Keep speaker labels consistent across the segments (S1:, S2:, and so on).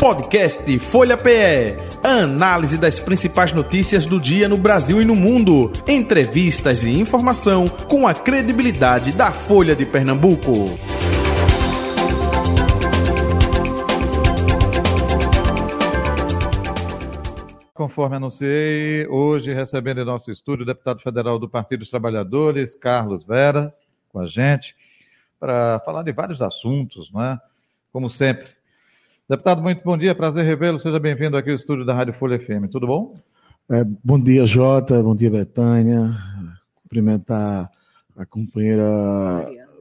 S1: Podcast Folha PE. Análise das principais notícias do dia no Brasil e no mundo. Entrevistas e informação com a credibilidade da Folha de Pernambuco.
S2: Conforme anunciei, hoje recebendo em nosso estúdio o deputado federal do Partido dos Trabalhadores, Carlos Veras, com a gente, para falar de vários assuntos, não é? Como sempre. Deputado, muito bom dia, prazer revê-lo. Seja bem-vindo aqui ao estúdio da Rádio Folha FM. Tudo bom?
S3: É, bom dia, Jota. Bom dia, Betânia. Cumprimentar a companheira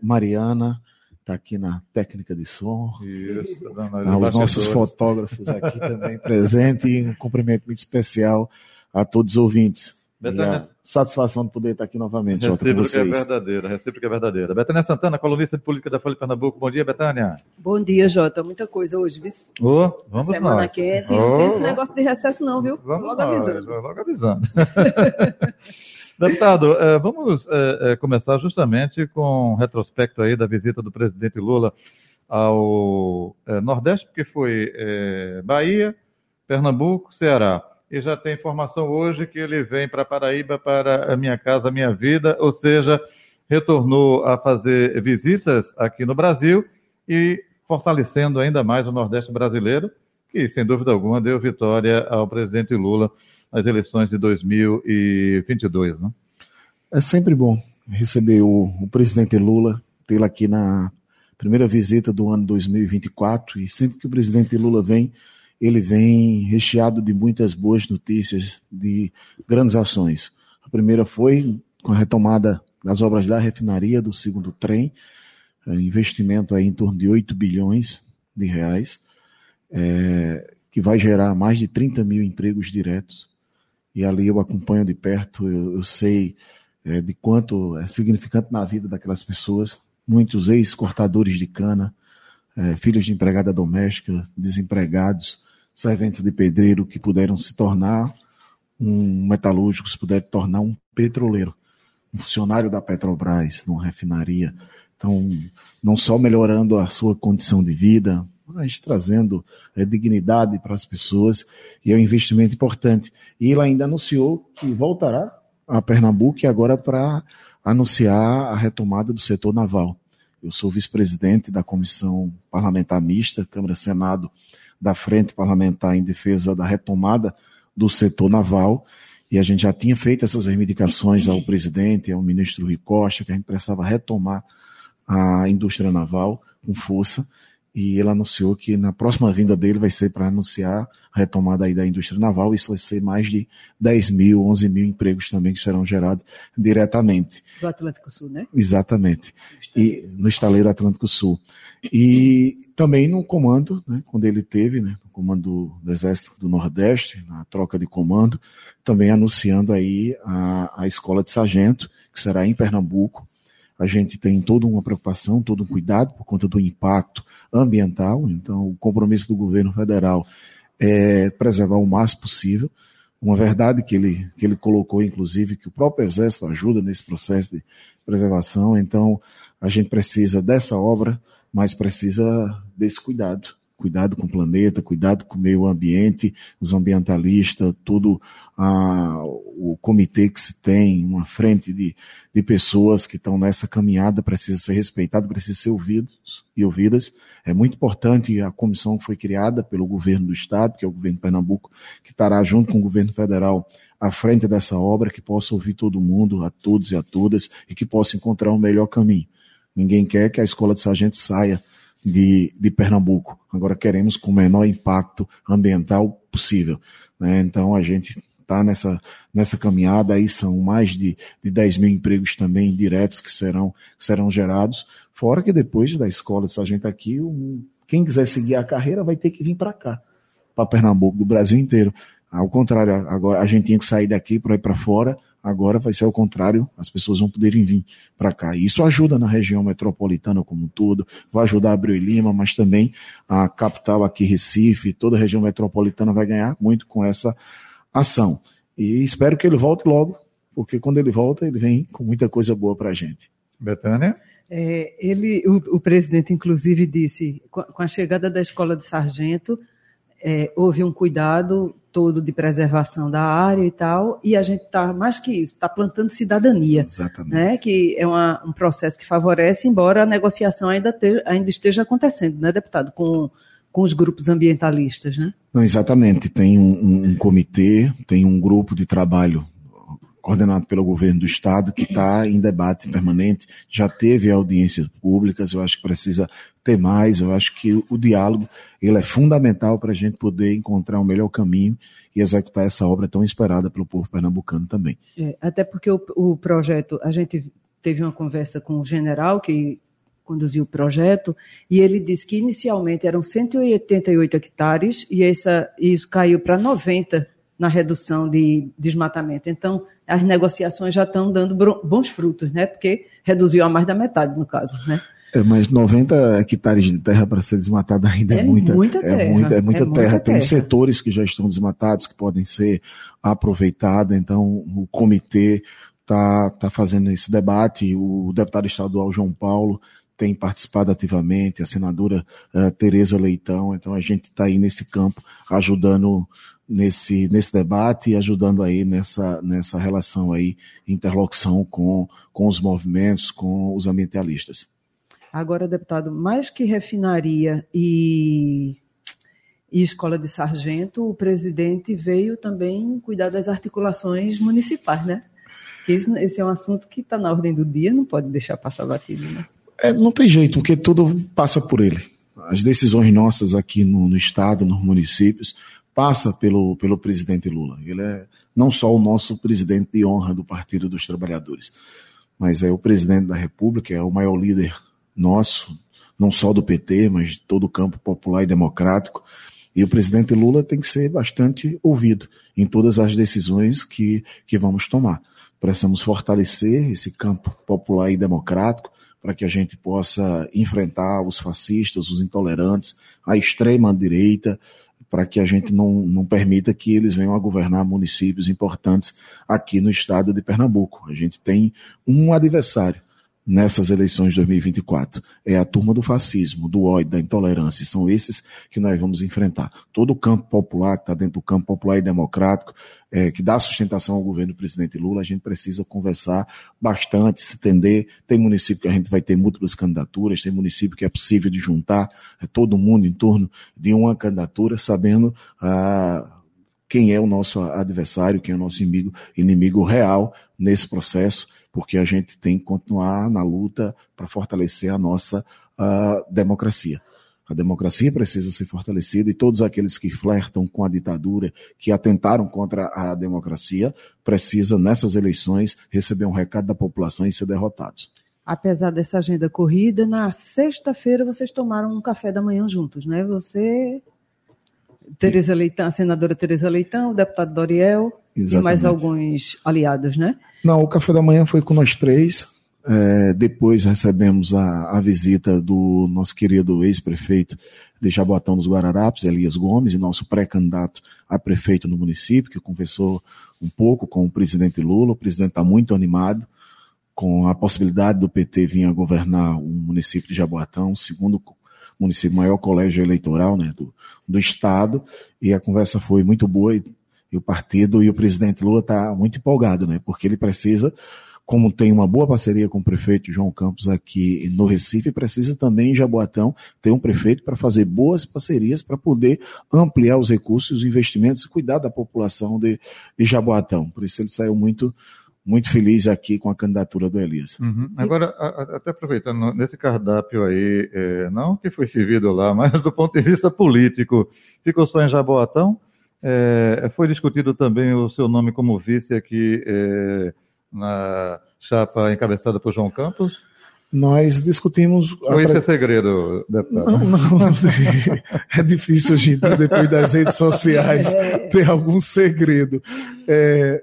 S3: Mariana está aqui na técnica de som.
S2: Isso,
S3: ah, os nossos fotógrafos aqui também presentes e um cumprimento muito especial a todos os ouvintes. Betânia... satisfação de poder estar aqui novamente.
S2: Recíproca é verdadeira, recíproca é verdadeira. Betânia Santana, colunista de política da Folha de Pernambuco. Bom dia, Betânia.
S4: Bom dia, Jota. Muita coisa hoje, viu?
S2: Oh, vamos
S4: Semana
S2: nós.
S4: quente. Oh, não tem esse negócio de recesso não, viu?
S2: Vamos logo nós, avisando. Logo avisando. Deputado, eh, vamos eh, eh, começar justamente com um retrospecto aí da visita do presidente Lula ao Nordeste, porque foi Bahia, Pernambuco, Ceará. E já tem informação hoje que ele vem para Paraíba para a Minha Casa Minha Vida, ou seja, retornou a fazer visitas aqui no Brasil e fortalecendo ainda mais o Nordeste brasileiro, que sem dúvida alguma deu vitória ao presidente Lula nas eleições de 2022, né?
S3: É sempre bom receber o, o presidente Lula, tê-lo aqui na primeira visita do ano 2024, e sempre que o presidente Lula vem, ele vem recheado de muitas boas notícias, de grandes ações. A primeira foi com a retomada das obras da refinaria do segundo trem, é, investimento aí em torno de 8 bilhões de reais, é, que vai gerar mais de 30 mil empregos diretos e ali eu acompanho de perto, eu, eu sei é, de quanto é significante na vida daquelas pessoas. Muitos ex-cortadores de cana, é, filhos de empregada doméstica, desempregados, serventes de pedreiro que puderam se tornar um metalúrgico, se puderam tornar um petroleiro, um funcionário da Petrobras, numa refinaria. Então, não só melhorando a sua condição de vida, mas trazendo é, dignidade para as pessoas e é um investimento importante. E ele ainda anunciou que voltará a Pernambuco e agora para anunciar a retomada do setor naval. Eu sou vice-presidente da Comissão Parlamentar Mista, Câmara-Senado, da Frente Parlamentar em Defesa da Retomada do Setor Naval, e a gente já tinha feito essas reivindicações ao presidente, ao ministro Rui Costa, que a gente precisava retomar a indústria naval com força, e ele anunciou que na próxima vinda dele vai ser para anunciar a retomada aí da indústria naval, isso vai ser mais de 10 mil, 11 mil empregos também que serão gerados diretamente.
S4: Do Atlântico Sul, né?
S3: Exatamente. E no estaleiro Atlântico Sul. E também no comando, né, quando ele teve, né, no comando do Exército do Nordeste, na troca de comando, também anunciando aí a, a escola de sargento, que será em Pernambuco, a gente tem toda uma preocupação, todo um cuidado por conta do impacto ambiental. Então, o compromisso do governo federal é preservar o máximo possível. Uma verdade que ele, que ele colocou, inclusive, que o próprio Exército ajuda nesse processo de preservação. Então, a gente precisa dessa obra, mas precisa desse cuidado cuidado com o planeta, cuidado com o meio ambiente, os ambientalistas, todo ah, o comitê que se tem, uma frente de, de pessoas que estão nessa caminhada precisa ser respeitado, precisa ser ouvidos e ouvidas. É muito importante a comissão que foi criada pelo governo do estado, que é o governo de Pernambuco, que estará junto com o governo federal à frente dessa obra, que possa ouvir todo mundo, a todos e a todas, e que possa encontrar um melhor caminho. Ninguém quer que a escola de sargento saia de, de Pernambuco. Agora queremos com o menor impacto ambiental possível. Né? Então a gente está nessa, nessa caminhada, aí são mais de, de 10 mil empregos também diretos que serão, que serão gerados, fora que depois da escola de sargento aqui, um, quem quiser seguir a carreira vai ter que vir para cá, para Pernambuco, do Brasil inteiro. Ao contrário, agora a gente tinha que sair daqui para ir para fora, Agora vai ser ao contrário, as pessoas vão poderem vir para cá. E isso ajuda na região metropolitana como um todo, vai ajudar a Abreu e Lima, mas também a capital aqui, Recife, toda a região metropolitana vai ganhar muito com essa ação. E espero que ele volte logo, porque quando ele volta, ele vem com muita coisa boa para a gente.
S2: Betânia?
S4: É, ele, o, o, presidente, inclusive, disse, com a chegada da escola de sargento, é, houve um cuidado todo de preservação da área e tal, e a gente está, mais que isso, está plantando cidadania.
S3: Exatamente.
S4: Né, que é uma, um processo que favorece, embora a negociação ainda, te, ainda esteja acontecendo, né, deputado, com, com os grupos ambientalistas, né?
S3: Não, exatamente. Tem um, um, um comitê, tem um grupo de trabalho coordenado pelo governo do estado, que está em debate permanente, já teve audiências públicas, eu acho que precisa ter mais, eu acho que o diálogo ele é fundamental para a gente poder encontrar o melhor caminho e executar essa obra tão esperada pelo povo pernambucano também.
S4: É, até porque o, o projeto, a gente teve uma conversa com o general que conduziu o projeto, e ele disse que inicialmente eram 188 hectares e essa, isso caiu para 90 na redução de desmatamento. Então, as negociações já estão dando bons frutos, né? Porque reduziu a mais da metade, no caso, né?
S3: É, mas 90 hectares de terra para ser desmatada ainda é, é muita, muita, terra. É muita, é muita, é terra. Muita Tem terra. setores que já estão desmatados, que podem ser aproveitados. Então, o comitê está tá fazendo esse debate. O deputado estadual João Paulo tem participado ativamente, a senadora uh, Tereza Leitão. Então, a gente está aí nesse campo ajudando nesse, nesse debate e ajudando aí nessa, nessa relação aí, interlocução com, com os movimentos, com os ambientalistas.
S4: Agora, deputado, mais que refinaria e, e escola de sargento, o presidente veio também cuidar das articulações municipais, né? Esse, esse é um assunto que está na ordem do dia, não pode deixar passar batido, né?
S3: É, não tem jeito, porque tudo passa por ele. As decisões nossas aqui no, no Estado, nos municípios, passa pelo, pelo presidente Lula. Ele é não só o nosso presidente de honra do Partido dos Trabalhadores, mas é o presidente da República, é o maior líder nosso, não só do PT, mas de todo o campo popular e democrático. E o presidente Lula tem que ser bastante ouvido em todas as decisões que, que vamos tomar. Precisamos fortalecer esse campo popular e democrático para que a gente possa enfrentar os fascistas, os intolerantes, a extrema direita, para que a gente não, não permita que eles venham a governar municípios importantes aqui no estado de Pernambuco. A gente tem um adversário nessas eleições de 2024. É a turma do fascismo, do ódio, da intolerância. São esses que nós vamos enfrentar. Todo o campo popular, que está dentro do campo popular e democrático, é, que dá sustentação ao governo do presidente Lula, a gente precisa conversar bastante, se entender. Tem município que a gente vai ter múltiplas candidaturas, tem município que é possível de juntar é, todo mundo em torno de uma candidatura, sabendo ah, quem é o nosso adversário, quem é o nosso inimigo, inimigo real nesse processo porque a gente tem que continuar na luta para fortalecer a nossa uh, democracia. A democracia precisa ser fortalecida e todos aqueles que flertam com a ditadura, que atentaram contra a democracia, precisam, nessas eleições, receber um recado da população e ser derrotados.
S4: Apesar dessa agenda corrida, na sexta-feira vocês tomaram um café da manhã juntos, né? Você, Tereza Leitão, a senadora Tereza Leitão, o deputado Doriel Exatamente. e mais alguns aliados, né?
S3: Não, o café da manhã foi com nós três. É, depois recebemos a, a, visita do nosso querido ex-prefeito de Jaboatão dos Guararapes, Elias Gomes, e nosso pré-candidato a prefeito no município, que conversou um pouco com o presidente Lula. O presidente está muito animado com a possibilidade do PT vir a governar o município de Jaboatão, segundo município maior colégio eleitoral né, do, do estado, e a conversa foi muito boa e e o partido e o presidente Lula está muito empolgado, né? Porque ele precisa, como tem uma boa parceria com o prefeito João Campos aqui no Recife, precisa também em Jaboatão ter um prefeito para fazer boas parcerias para poder ampliar os recursos, os investimentos e cuidar da população de, de Jaboatão. Por isso ele saiu muito muito feliz aqui com a candidatura do Elias.
S2: Uhum. Agora, até aproveitando, nesse cardápio aí, é, não que foi servido lá, mas do ponto de vista político, ficou só em Jaboatão? É, foi discutido também o seu nome como vice aqui é, na chapa encabeçada por João Campos?
S3: Nós discutimos.
S2: Ou isso é segredo, deputado?
S3: Não, não. é difícil a gente, depois das redes sociais, ter algum segredo. É,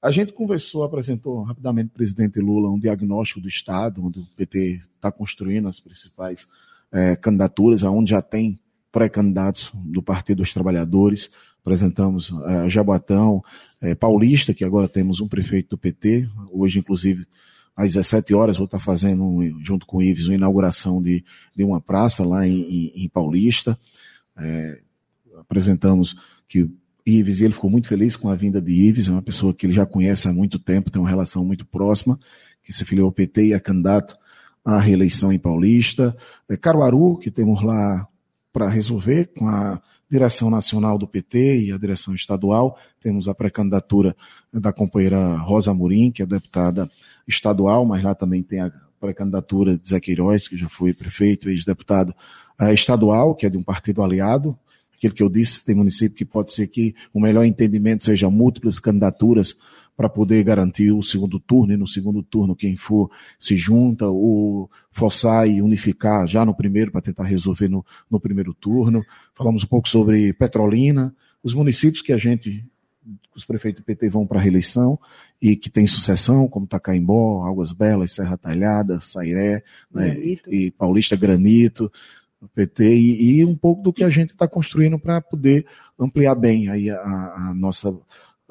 S3: a gente conversou, apresentou rapidamente o presidente Lula um diagnóstico do Estado, onde o PT está construindo as principais é, candidaturas, onde já tem pré-candidatos do Partido dos Trabalhadores apresentamos uh, Jaboatão, uh, Paulista, que agora temos um prefeito do PT, hoje inclusive às 17 horas vou estar fazendo, junto com o Ives, uma inauguração de, de uma praça lá em, em, em Paulista. É, apresentamos que Ives, e ele ficou muito feliz com a vinda de Ives, é uma pessoa que ele já conhece há muito tempo, tem uma relação muito próxima, que se filiou ao PT e é candidato à reeleição em Paulista. É, Caruaru, que temos lá para resolver com a direção nacional do PT e a direção estadual. Temos a pré-candidatura da companheira Rosa Murim, que é deputada estadual, mas lá também tem a pré-candidatura de Zé Queiroz, que já foi prefeito e ex-deputado uh, estadual, que é de um partido aliado. Aquilo que eu disse, tem município que pode ser que o melhor entendimento seja múltiplas candidaturas para poder garantir o segundo turno, e no segundo turno quem for se junta, ou forçar e unificar já no primeiro, para tentar resolver no, no primeiro turno. Falamos um pouco sobre Petrolina, os municípios que a gente os prefeitos do PT vão para a reeleição e que tem sucessão, como Tacaimbó, Águas Belas, Serra Talhada, Sairé, né, e Paulista Granito, PT, e, e, um pouco do que a gente está construindo para poder ampliar bem aí a, a nossa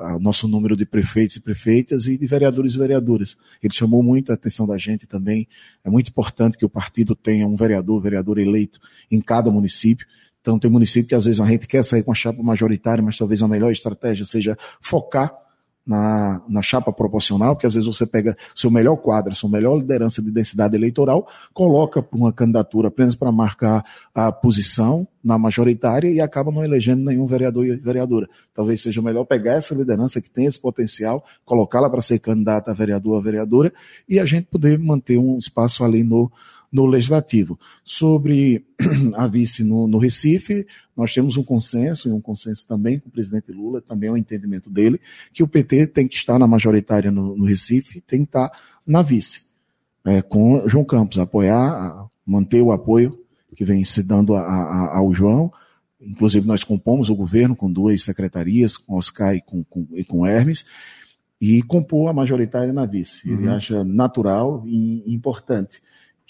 S3: o nosso número de prefeitos e prefeitas e de vereadores e vereadoras. Ele chamou muito a atenção da gente também. É muito importante que o partido tenha um vereador, vereador eleito em cada município. Então, tem município que às vezes a gente quer sair com a chapa majoritária, mas talvez a melhor estratégia seja focar na, na chapa proporcional, que às vezes você pega seu melhor quadro, sua melhor liderança de densidade eleitoral, coloca para uma candidatura apenas para marcar a posição na majoritária e acaba não elegendo nenhum vereador e vereadora. Talvez seja melhor pegar essa liderança que tem esse potencial, colocá-la para ser candidata a vereador ou vereadora e a gente poder manter um espaço ali no, no Legislativo. Sobre a vice no, no, Recife, nós temos um consenso, e um consenso também com o presidente Lula, também é um entendimento dele, que o PT tem que estar na majoritária no, no Recife, tem que estar na vice, é, com João Campos, apoiar, manter o apoio que vem se dando a, a, ao João, inclusive nós compomos o governo com duas secretarias, com Oscar e com, com, e com Hermes, e compor a majoritária na vice. Ele uhum. acha natural e importante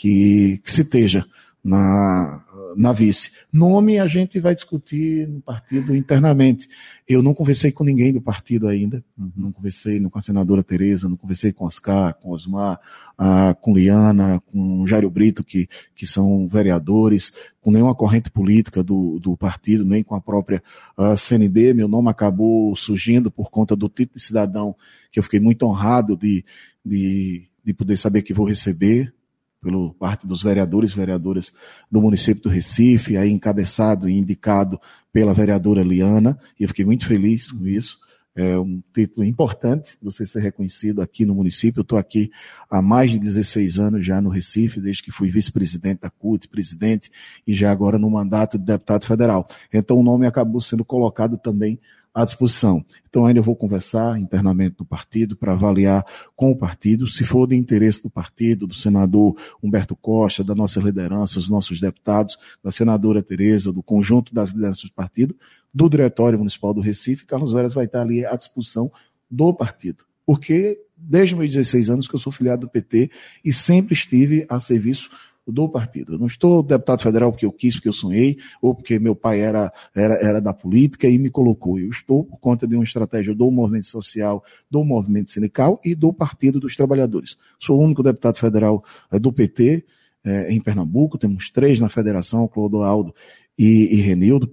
S3: que, que se esteja na, na vice. Nome a gente vai discutir no partido internamente. Eu não conversei com ninguém do partido ainda, não conversei com a senadora Tereza, não conversei com Oscar, com Osmar, ah, com Liana, com Jairo Brito, que, que são vereadores, com nenhuma corrente política do, do partido, nem com a própria ah, CNB. Meu nome acabou surgindo por conta do título de cidadão, que eu fiquei muito honrado de, de, de poder saber que vou receber pelo parte dos vereadores e vereadoras do município do Recife, aí encabeçado e indicado pela vereadora Liana, e eu fiquei muito feliz com isso. É um título importante você ser reconhecido aqui no município. Eu estou aqui há mais de 16 anos já no Recife, desde que fui vice-presidente da CUT, presidente, e já agora no mandato de deputado federal. Então o nome acabou sendo colocado também à disposição. Então, ainda vou conversar internamente do partido para avaliar com o partido, se for de interesse do partido, do senador Humberto Costa, da nossa liderança, os nossos deputados, da senadora Tereza, do conjunto das lideranças do partido, do Diretório Municipal do Recife, Carlos Veras vai estar ali à disposição do partido. Porque desde meus 16 anos que eu sou filiado do PT e sempre estive a serviço do partido. Eu não estou deputado federal porque eu quis, porque eu sonhei, ou porque meu pai era, era, era da política e me colocou. Eu estou por conta de uma estratégia do movimento social, do movimento sindical e do Partido dos Trabalhadores. Sou o único deputado federal é, do PT é, em Pernambuco, temos três na federação, Clodoaldo e, e Renildo,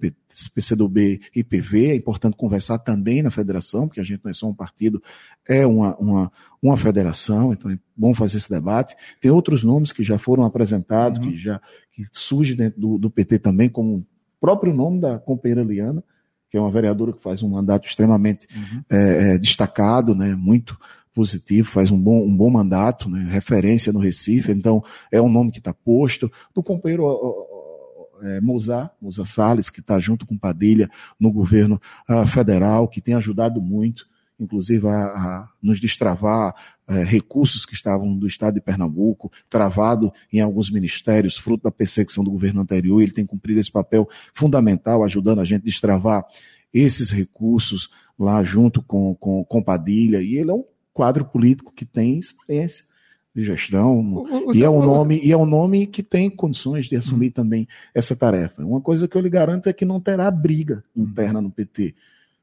S3: PCdoB e PV. É importante conversar também na federação, porque a gente não é só um partido, é uma, uma, uma federação, então é bom fazer esse debate. Tem outros nomes que já foram apresentados, uhum. que já que surge dentro do, do PT também, como o próprio nome da companheira Liana, que é uma vereadora que faz um mandato extremamente uhum. é, é, destacado, né, muito positivo, faz um bom, um bom mandato, né, referência no Recife, então é um nome que está posto. Do companheiro é, Mozart, Mozart Salles, que está junto com Padilha no governo uh, federal, que tem ajudado muito, inclusive a, a nos destravar é, recursos que estavam do estado de Pernambuco, travado em alguns ministérios, fruto da perseguição do governo anterior. Ele tem cumprido esse papel fundamental, ajudando a gente a destravar esses recursos lá junto com, com, com Padilha. E ele é um quadro político que tem experiência de gestão. O, o, e é um nome e é um nome que tem condições de assumir também essa tarefa. Uma coisa que eu lhe garanto é que não terá briga interna no PT.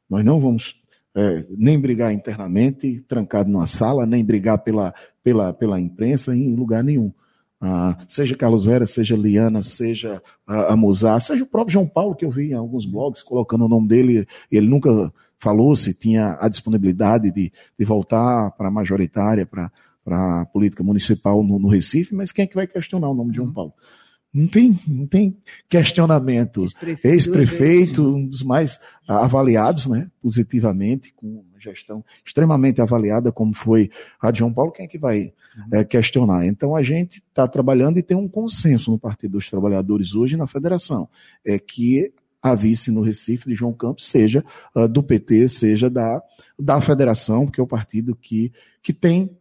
S3: Nós não vamos é, nem brigar internamente, trancado numa sala, nem brigar pela, pela, pela imprensa em lugar nenhum. ah, seja Carlos Vera, seja Liana, seja a, a Mozart, seja o próprio João Paulo, que eu vi em alguns blogs colocando o nome dele, ele nunca falou se tinha a disponibilidade de, de voltar para a majoritária, para a política municipal no, no, Recife, mas quem é que vai questionar o nome de João uhum. Paulo? Não tem, não tem questionamento. Ex-prefeito, Ex um dos mais avaliados né, positivamente, com uma gestão extremamente avaliada, como foi a de João Paulo, quem é que vai é, questionar? Então a gente está trabalhando e tem um consenso no Partido dos Trabalhadores hoje na federação, é que a vice no Recife de João Campos seja uh, do PT, seja da, da federação, que é o partido que, que tem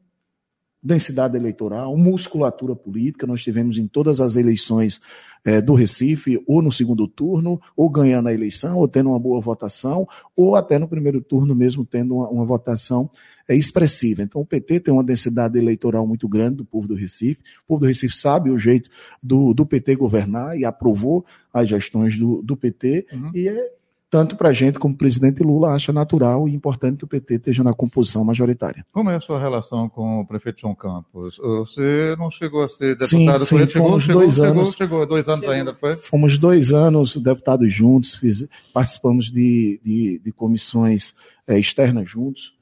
S3: densidade eleitoral, musculatura política. Nós tivemos em todas as eleições é, do Recife, ou no segundo turno, ou ganhando a eleição, ou tendo uma boa votação, ou até no primeiro turno mesmo tendo uma, uma votação é, expressiva. Então o PT tem uma densidade eleitoral muito grande do povo do Recife. O povo do Recife sabe o jeito do, do PT governar e aprovou as gestões do, do PT. Uhum. E é tanto para a gente como o presidente Lula acha natural e importante que o PT esteja na composição majoritária.
S2: Como é a sua relação com o prefeito João Campos? Você não chegou a ser deputado sim, sim,
S3: chegou, fomos chegou, dois
S2: chegou,
S3: anos,
S2: chegou, chegou dois anos chegou. ainda, foi?
S3: Fomos dois anos deputados juntos, fiz, participamos de, de, de comissões é, externas juntos,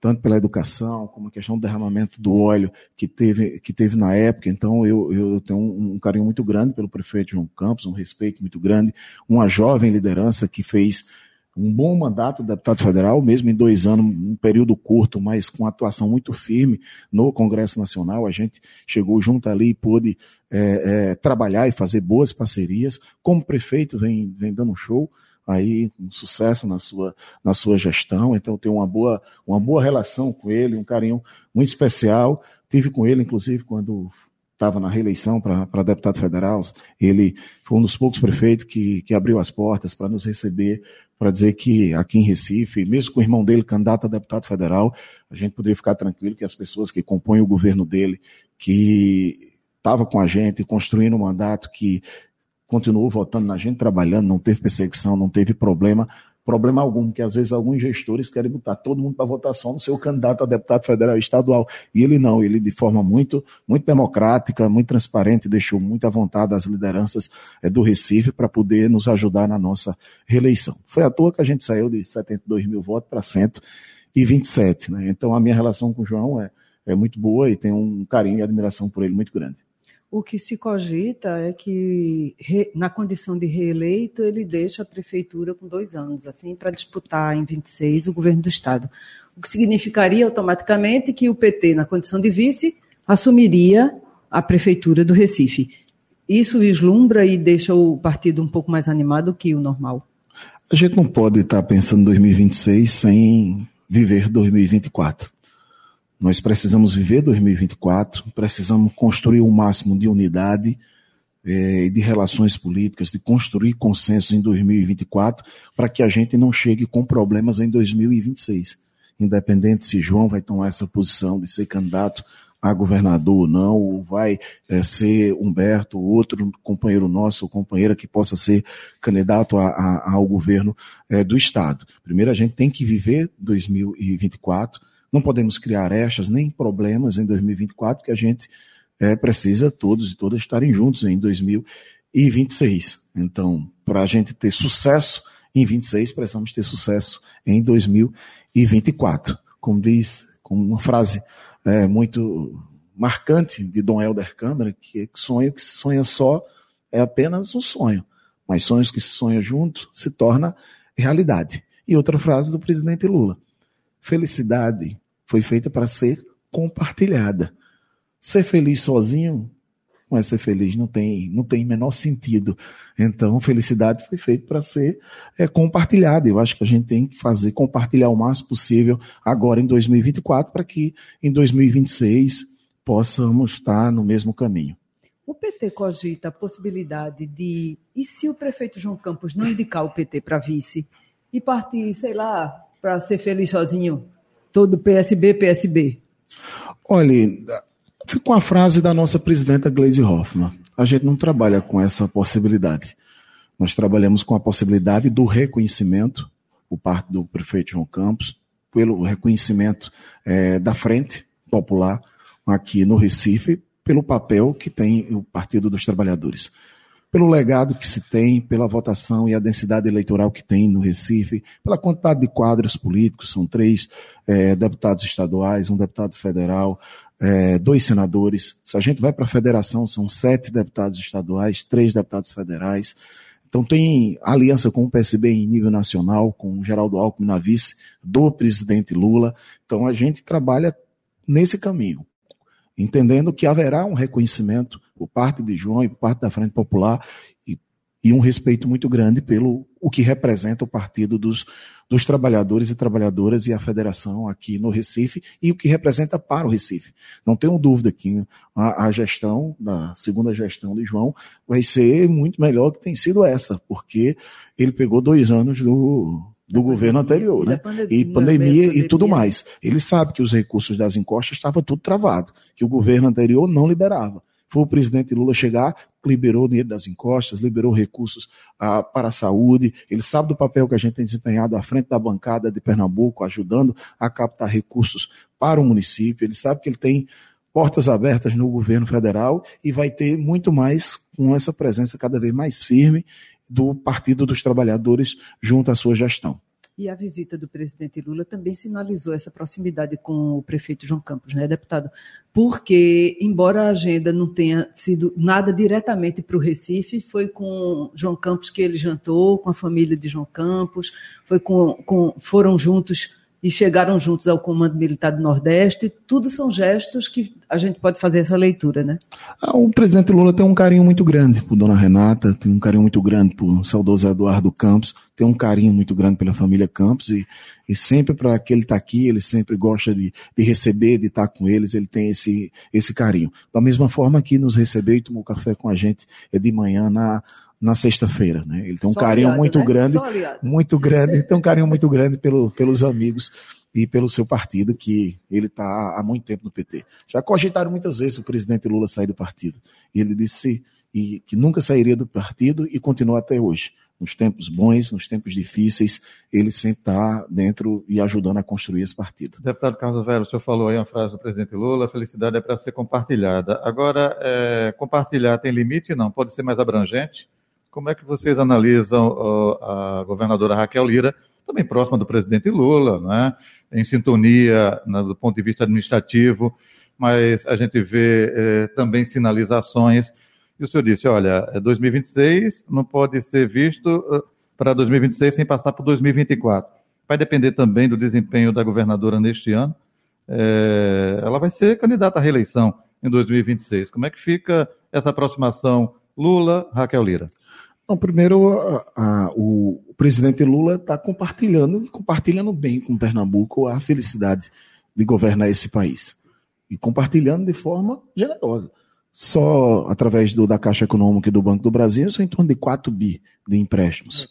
S3: tanto pela educação, como a questão do derramamento do óleo que teve, que teve na época. Então, eu, eu tenho um, um, carinho muito grande pelo prefeito João Campos, um respeito muito grande, uma jovem liderança que fez um bom mandato de deputado federal, mesmo em dois anos, um período curto, mas com atuação muito firme no Congresso Nacional. A gente chegou junto ali e pôde é, é, trabalhar e fazer boas parcerias. Como prefeito, vem, vem dando um show aí um sucesso na sua, na sua gestão, então tenho uma boa, uma boa relação com ele, um carinho muito especial. Tive com ele, inclusive, quando estava na reeleição para deputado federal. Ele foi um dos poucos prefeitos que, que abriu as portas para nos receber, para dizer que aqui em Recife, mesmo com o irmão dele candidato a deputado federal, a gente poderia ficar tranquilo que as pessoas que compõem o governo dele, que estava com a gente, construindo um mandato que continuou votando na gente, trabalhando, não teve perseguição, não teve problema, problema algum, porque às vezes alguns gestores querem botar todo mundo para votação no seu candidato a deputado federal e estadual. E ele não, ele de forma muito, muito democrática, muito transparente, deixou muito à vontade as lideranças é, do Recife para poder nos ajudar na nossa reeleição. Foi à toa que a gente saiu de 72 mil votos para 127. Né? Então a minha relação com o João é, é muito boa e tenho um carinho e admiração por ele muito grande.
S4: O que se cogita é que, na condição de reeleito, ele deixa a prefeitura com dois anos, assim, para disputar em 26 o governo do Estado. O que significaria automaticamente que o PT, na condição de vice, assumiria a prefeitura do Recife. Isso vislumbra e deixa o partido um pouco mais animado que o normal.
S3: A gente não pode estar pensando em 2026 sem viver 2024. Nós precisamos viver 2024, precisamos construir o um máximo de unidade e é, de relações políticas, de construir consensos em 2024, para que a gente não chegue com problemas em 2026. Independente se João vai tomar essa posição de ser candidato a governador ou não, ou vai é, ser Humberto, outro companheiro nosso, ou companheira que possa ser candidato a, a, ao governo é, do Estado. Primeiro, a gente tem que viver 2024 não podemos criar estas nem problemas em 2024, que a gente é, precisa todos e todas estarem juntos em 2026. Então, para a gente ter sucesso em 26, precisamos ter sucesso em 2024. Como diz, como uma frase é, muito marcante de Dom Helder Câmara, que sonho que se sonha só é apenas um sonho, mas sonhos que se sonha junto se torna realidade. E outra frase do presidente Lula: Felicidade foi feita para ser compartilhada. Ser feliz sozinho não é ser feliz, não tem, não tem menor sentido. Então, felicidade foi feita para ser é, compartilhada. Eu acho que a gente tem que fazer, compartilhar o máximo possível agora em 2024, para que em 2026 possamos estar no mesmo caminho.
S4: O PT cogita a possibilidade de, e se o prefeito João Campos não indicar o PT para vice e partir, sei lá, para ser feliz sozinho, todo PSB, PSB?
S3: Olha, ficou a frase da nossa presidenta Gleisi Hoffmann. A gente não trabalha com essa possibilidade. Nós trabalhamos com a possibilidade do reconhecimento, por parte do prefeito João Campos, pelo reconhecimento é, da frente popular aqui no Recife, pelo papel que tem o Partido dos Trabalhadores pelo legado que se tem, pela votação e a densidade eleitoral que tem no Recife, pela quantidade de quadros políticos, são três é, deputados estaduais, um deputado federal, é, dois senadores. Se a gente vai para a federação, são sete deputados estaduais, três deputados federais. Então tem aliança com o PSB em nível nacional, com o Geraldo Alckmin na vice do presidente Lula. Então a gente trabalha nesse caminho, entendendo que haverá um reconhecimento por parte de João e por parte da Frente Popular e, e um respeito muito grande pelo o que representa o Partido dos, dos Trabalhadores e Trabalhadoras e a Federação aqui no Recife e o que representa para o Recife. Não tenho dúvida que a, a gestão, da segunda gestão de João, vai ser muito melhor que tem sido essa, porque ele pegou dois anos do, do governo anterior, né? Pandemia, e pandemia, e tudo mais. Ele sabe que os recursos das encostas estavam tudo travado, que o governo anterior não liberava. Foi o presidente Lula chegar, liberou dinheiro das encostas, liberou recursos ah, para a saúde. Ele sabe do papel que a gente tem desempenhado à frente da bancada de Pernambuco, ajudando a captar recursos para o município. Ele sabe que ele tem portas abertas no governo federal e vai ter muito mais com essa presença cada vez mais firme do Partido dos Trabalhadores junto à sua gestão.
S4: E a visita do presidente Lula também sinalizou essa proximidade com o prefeito João Campos, né, deputado? Porque, embora a agenda não tenha sido nada diretamente para o Recife, foi com João Campos que ele jantou, com a família de João Campos, foi com, com foram juntos e chegaram juntos ao Comando Militar do Nordeste. Tudo são gestos que a gente pode fazer essa leitura, né?
S3: Ah, o presidente Lula tem um carinho muito grande por Dona Renata, tem um carinho muito grande por saudoso Eduardo Campos, tem um carinho muito grande pela família Campos e, e sempre para que ele está aqui, ele sempre gosta de, de receber, de estar tá com eles, ele tem esse, esse carinho. Da mesma forma que nos recebeu e tomou café com a gente é de manhã na na sexta-feira, né? Ele tem um Só carinho aliado, muito né? grande, muito grande, tem um carinho muito grande pelo, pelos amigos e pelo seu partido, que ele está há muito tempo no PT. Já cogitaram muitas vezes o presidente Lula sair do partido. E ele disse e, que nunca sairia do partido e continua até hoje. Nos tempos bons, nos tempos difíceis, ele sempre está dentro e ajudando a construir esse partido.
S2: Deputado Carlos Velho, o senhor falou aí uma frase do presidente Lula, a felicidade é para ser compartilhada. Agora, é, compartilhar tem limite? Não, pode ser mais abrangente? Como é que vocês analisam a governadora Raquel Lira, também próxima do presidente Lula, né? em sintonia né, do ponto de vista administrativo, mas a gente vê eh, também sinalizações. E o senhor disse, olha, 2026 não pode ser visto uh, para 2026 sem passar por 2024. Vai depender também do desempenho da governadora neste ano. É, ela vai ser candidata à reeleição em 2026. Como é que fica essa aproximação Lula-Raquel Lira?
S3: Não, primeiro, a, a, o, o, presidente Lula está compartilhando, compartilhando bem com Pernambuco a felicidade de governar esse país. E compartilhando de forma generosa. Só através do, da Caixa Econômica e do Banco do Brasil, são em torno de 4 bi de empréstimos.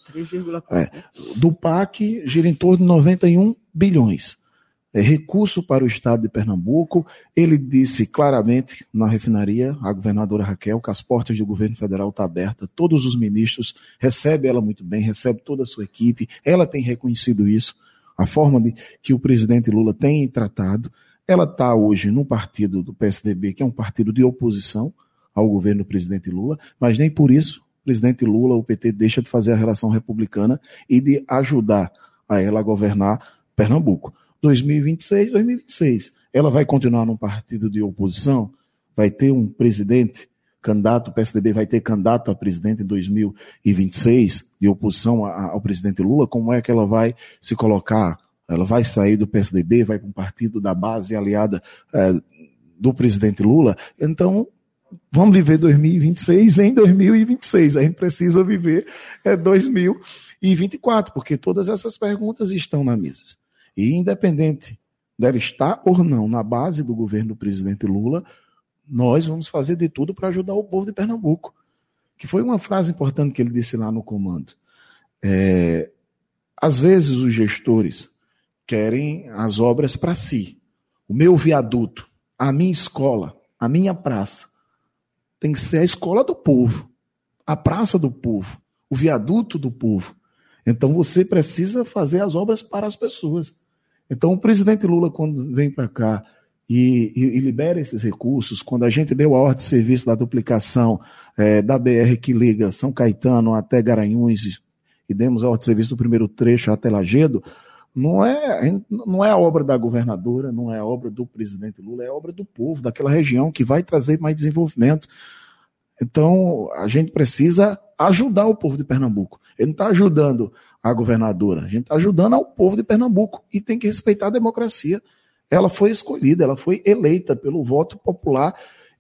S3: É, é, do PAC, gira em torno de 91 bilhões é, recurso para o estado de Pernambuco. Ele disse claramente na refinaria, a governadora Raquel, que as portas do governo federal estão tá abertas, todos os ministros recebem ela muito bem, recebe toda a sua equipe, ela tem reconhecido isso, a forma de, que o presidente Lula tem tratado. Ela está hoje no partido do PSDB, que é um partido de oposição ao governo do presidente Lula, mas nem por isso o presidente Lula, o PT, deixa de fazer a relação republicana e de ajudar a ela a governar Pernambuco. 2026, 2026. Ela vai continuar num partido de oposição? Vai ter um presidente, candidato, o PSDB vai ter candidato a presidente em 2026, de oposição ao presidente Lula? Como é que ela vai se colocar? Ela vai sair do PSDB, vai para um partido da base aliada é, do presidente Lula? Então, vamos viver 2026 em 2026. A gente precisa viver é, 2024, porque todas essas perguntas estão na mesa. E independente dela estar ou não na base do governo do presidente Lula, nós vamos fazer de tudo para ajudar o povo de Pernambuco. Que foi uma frase importante que ele disse lá no comando. É, às vezes os gestores querem as obras para si. O meu viaduto, a minha escola, a minha praça, tem que ser a escola do povo, a praça do povo, o viaduto do povo. Então você precisa fazer as obras para as pessoas. Então, o presidente Lula, quando vem para cá e, e, e libera esses recursos, quando a gente deu a ordem de serviço da duplicação é, da BR que liga São Caetano até Garanhuns e demos a ordem de serviço do primeiro trecho até Lagedo, não é, não é a obra da governadora, não é a obra do presidente Lula, é a obra do povo, daquela região que vai trazer mais desenvolvimento. Então, a gente precisa ajudar o povo de Pernambuco. Ele não está ajudando a governadora, a gente está ajudando ao povo de Pernambuco e tem que respeitar a democracia. Ela foi escolhida, ela foi eleita pelo voto popular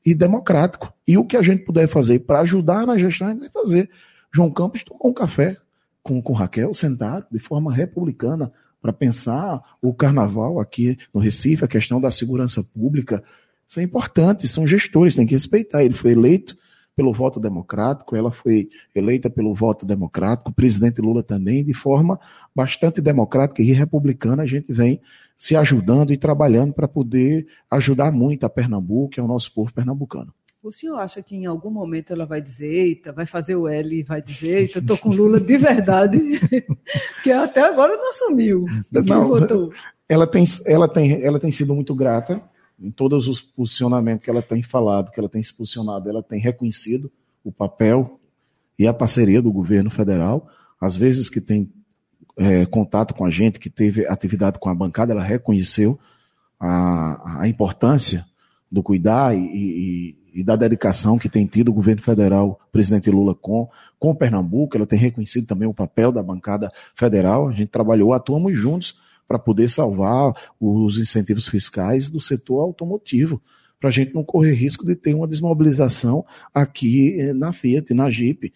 S3: e democrático. E o que a gente puder fazer para ajudar na gestão, a gente vai fazer. João Campos tomou um café com, com Raquel, sentaram de forma republicana para pensar o carnaval aqui no Recife, a questão da segurança pública. Isso é importante, são gestores, tem que respeitar. Ele foi eleito pelo voto democrático, ela foi eleita pelo voto democrático, o presidente Lula também, de forma bastante democrática e republicana, a gente vem se ajudando e trabalhando para poder ajudar muito a Pernambuco e ao nosso povo pernambucano.
S4: O senhor acha que em algum momento ela vai dizer, eita, vai fazer o L e vai dizer, eita, estou com Lula de verdade, que até agora não assumiu.
S3: Não, ela, tem, ela, tem, ela tem sido muito grata, em todos os posicionamentos que ela tem falado, que ela tem se posicionado, ela tem reconhecido o papel e a parceria do governo federal. Às vezes que tem é, contato com a gente, que teve atividade com a bancada, ela reconheceu a, a importância do cuidar e, e, e, da dedicação que tem tido o governo federal, presidente Lula, com, com Pernambuco. Ela tem reconhecido também o papel da bancada federal. A gente trabalhou, atuamos juntos para poder salvar os incentivos fiscais do setor automotivo, para a gente não correr risco de ter uma desmobilização aqui eh, na Fiat, na Jeep,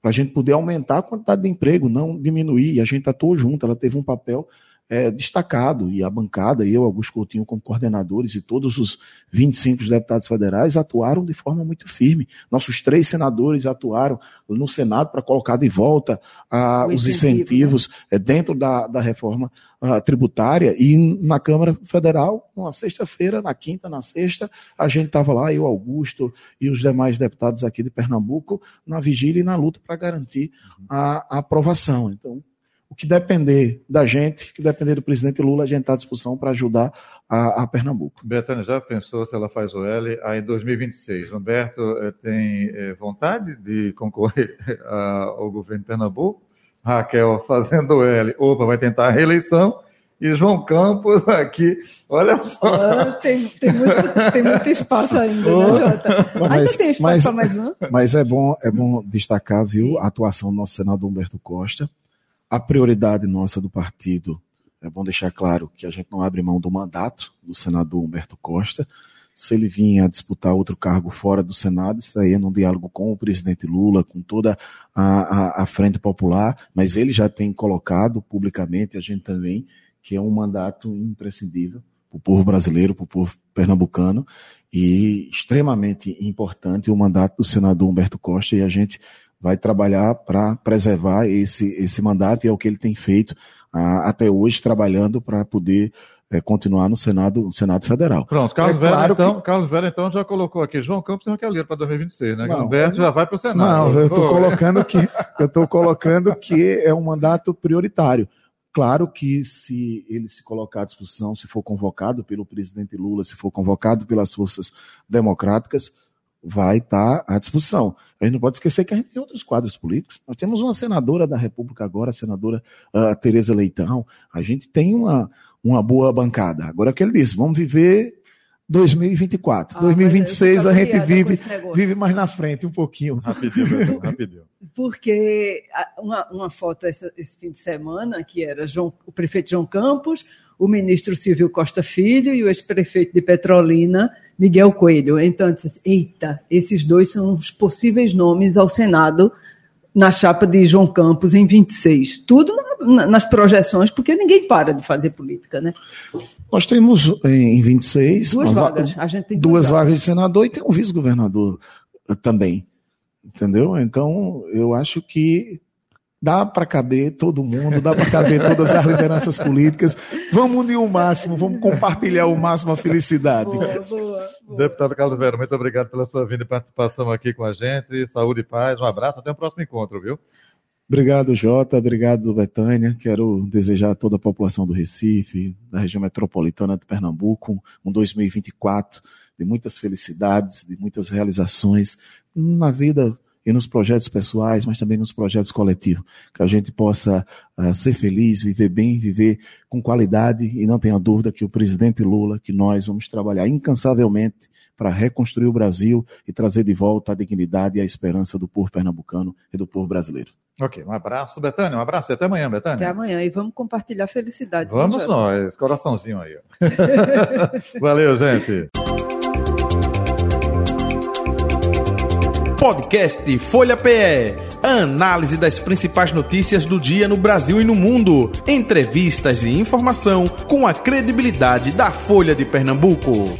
S3: para a gente poder aumentar a quantidade de emprego, não diminuir. E a gente atuou junto, ela teve um papel é, destacado, e a bancada, eu, Augusto Coutinho, como coordenadores, e todos os 25 deputados federais atuaram de forma muito firme. Nossos três senadores atuaram no Senado para colocar de volta ah, os incentivos né? é, dentro da, da reforma ah, tributária, e na Câmara Federal, na sexta-feira, na quinta, na sexta, a gente estava lá, eu, Augusto, e os demais deputados aqui de Pernambuco, na vigília e na luta para garantir a, a aprovação. Então, o que depender da gente, o que depender do presidente Lula, a gente está à disposição para ajudar a, a, Pernambuco.
S2: Betânia já pensou se ela faz o L aí em 2026? Humberto eh, tem eh, vontade de concorrer ao governo de Pernambuco? Raquel fazendo o L, opa, vai tentar a reeleição. E João Campos aqui, olha só.
S4: Ah, tem, tem, muito, tem, muito, espaço ainda, oh. né, Jota? Mas, ainda tem espaço para mais um?
S3: Mas é bom, é bom destacar, viu, Sim. a atuação do nosso senador Humberto Costa a prioridade nossa do partido, é bom deixar claro que a gente não abre mão do mandato do senador Humberto Costa. Se ele vinha a disputar outro cargo fora do Senado, isso aí é num diálogo com o presidente Lula, com toda a, a, a Frente Popular, mas ele já tem colocado publicamente, a gente também, que é um mandato imprescindível para o povo brasileiro, para o povo pernambucano, e extremamente importante o mandato do senador Humberto Costa, e a gente vai trabalhar para preservar esse, esse mandato e é o que ele tem feito ah, até hoje, trabalhando para poder é, continuar no Senado, no Senado Federal.
S2: Pronto, Carlos, é Velho, claro então, que... Carlos Velho então já colocou aqui João Campos e Raquel para 2026, né? Não, Humberto já vai para o Senado.
S3: Não, eu estou colocando que eu estou colocando que é um mandato prioritário. Claro que se ele se colocar à disposição, se for convocado pelo presidente Lula, se for convocado pelas forças democráticas, vai estar à disposição. A gente não pode esquecer que a gente tem outros quadros políticos. Nós temos uma senadora da República agora, a senadora uh, Tereza Leitão. A gente tem uma, uma boa bancada. Agora, o que ele disse, vamos viver 2024. Ah, 2026 a gente vive, vive mais na frente um pouquinho.
S2: Rapidinho, rapidinho.
S4: Porque uma, uma foto essa, esse fim de semana, que era João, o prefeito João Campos, o ministro Silvio Costa Filho e o ex-prefeito de Petrolina, Miguel Coelho. Então, disse assim, eita, esses dois são os possíveis nomes ao Senado na chapa de João Campos em 26. Tudo na, nas projeções, porque ninguém para de fazer política, né?
S3: Nós temos em 26
S4: duas vagas. A gente tem
S3: duas, duas vagas de senador e tem um vice-governador eh, também. Entendeu? Então, eu acho que dá para caber todo mundo, dá para caber todas as lideranças políticas. Vamos unir o máximo, vamos compartilhar o máximo a felicidade. Boa,
S2: boa, boa. Deputado Carlos Vera, muito obrigado pela sua vinda e participação aqui com a gente. Saúde e paz, um abraço, até o próximo encontro, viu?
S3: Obrigado, Jota. Obrigado, Betânia. Quero desejar a toda a população do Recife, da região metropolitana de Pernambuco, um 2024 de muitas felicidades, de muitas realizações na vida e nos projetos pessoais, mas também nos projetos coletivos. Que a gente possa uh, ser feliz, viver bem, viver com qualidade e não tenha dúvida que o presidente Lula, que nós vamos trabalhar incansavelmente para reconstruir o Brasil e trazer de volta a dignidade e a esperança do povo pernambucano e do povo brasileiro.
S2: Ok, um abraço, Betânia, um abraço e até amanhã, Betânia.
S4: Até amanhã e vamos compartilhar felicidade.
S2: Vamos nós, coraçãozinho aí. Valeu, gente.
S1: Podcast Folha PE. Análise das principais notícias do dia no Brasil e no mundo. Entrevistas e informação com a credibilidade da Folha de Pernambuco.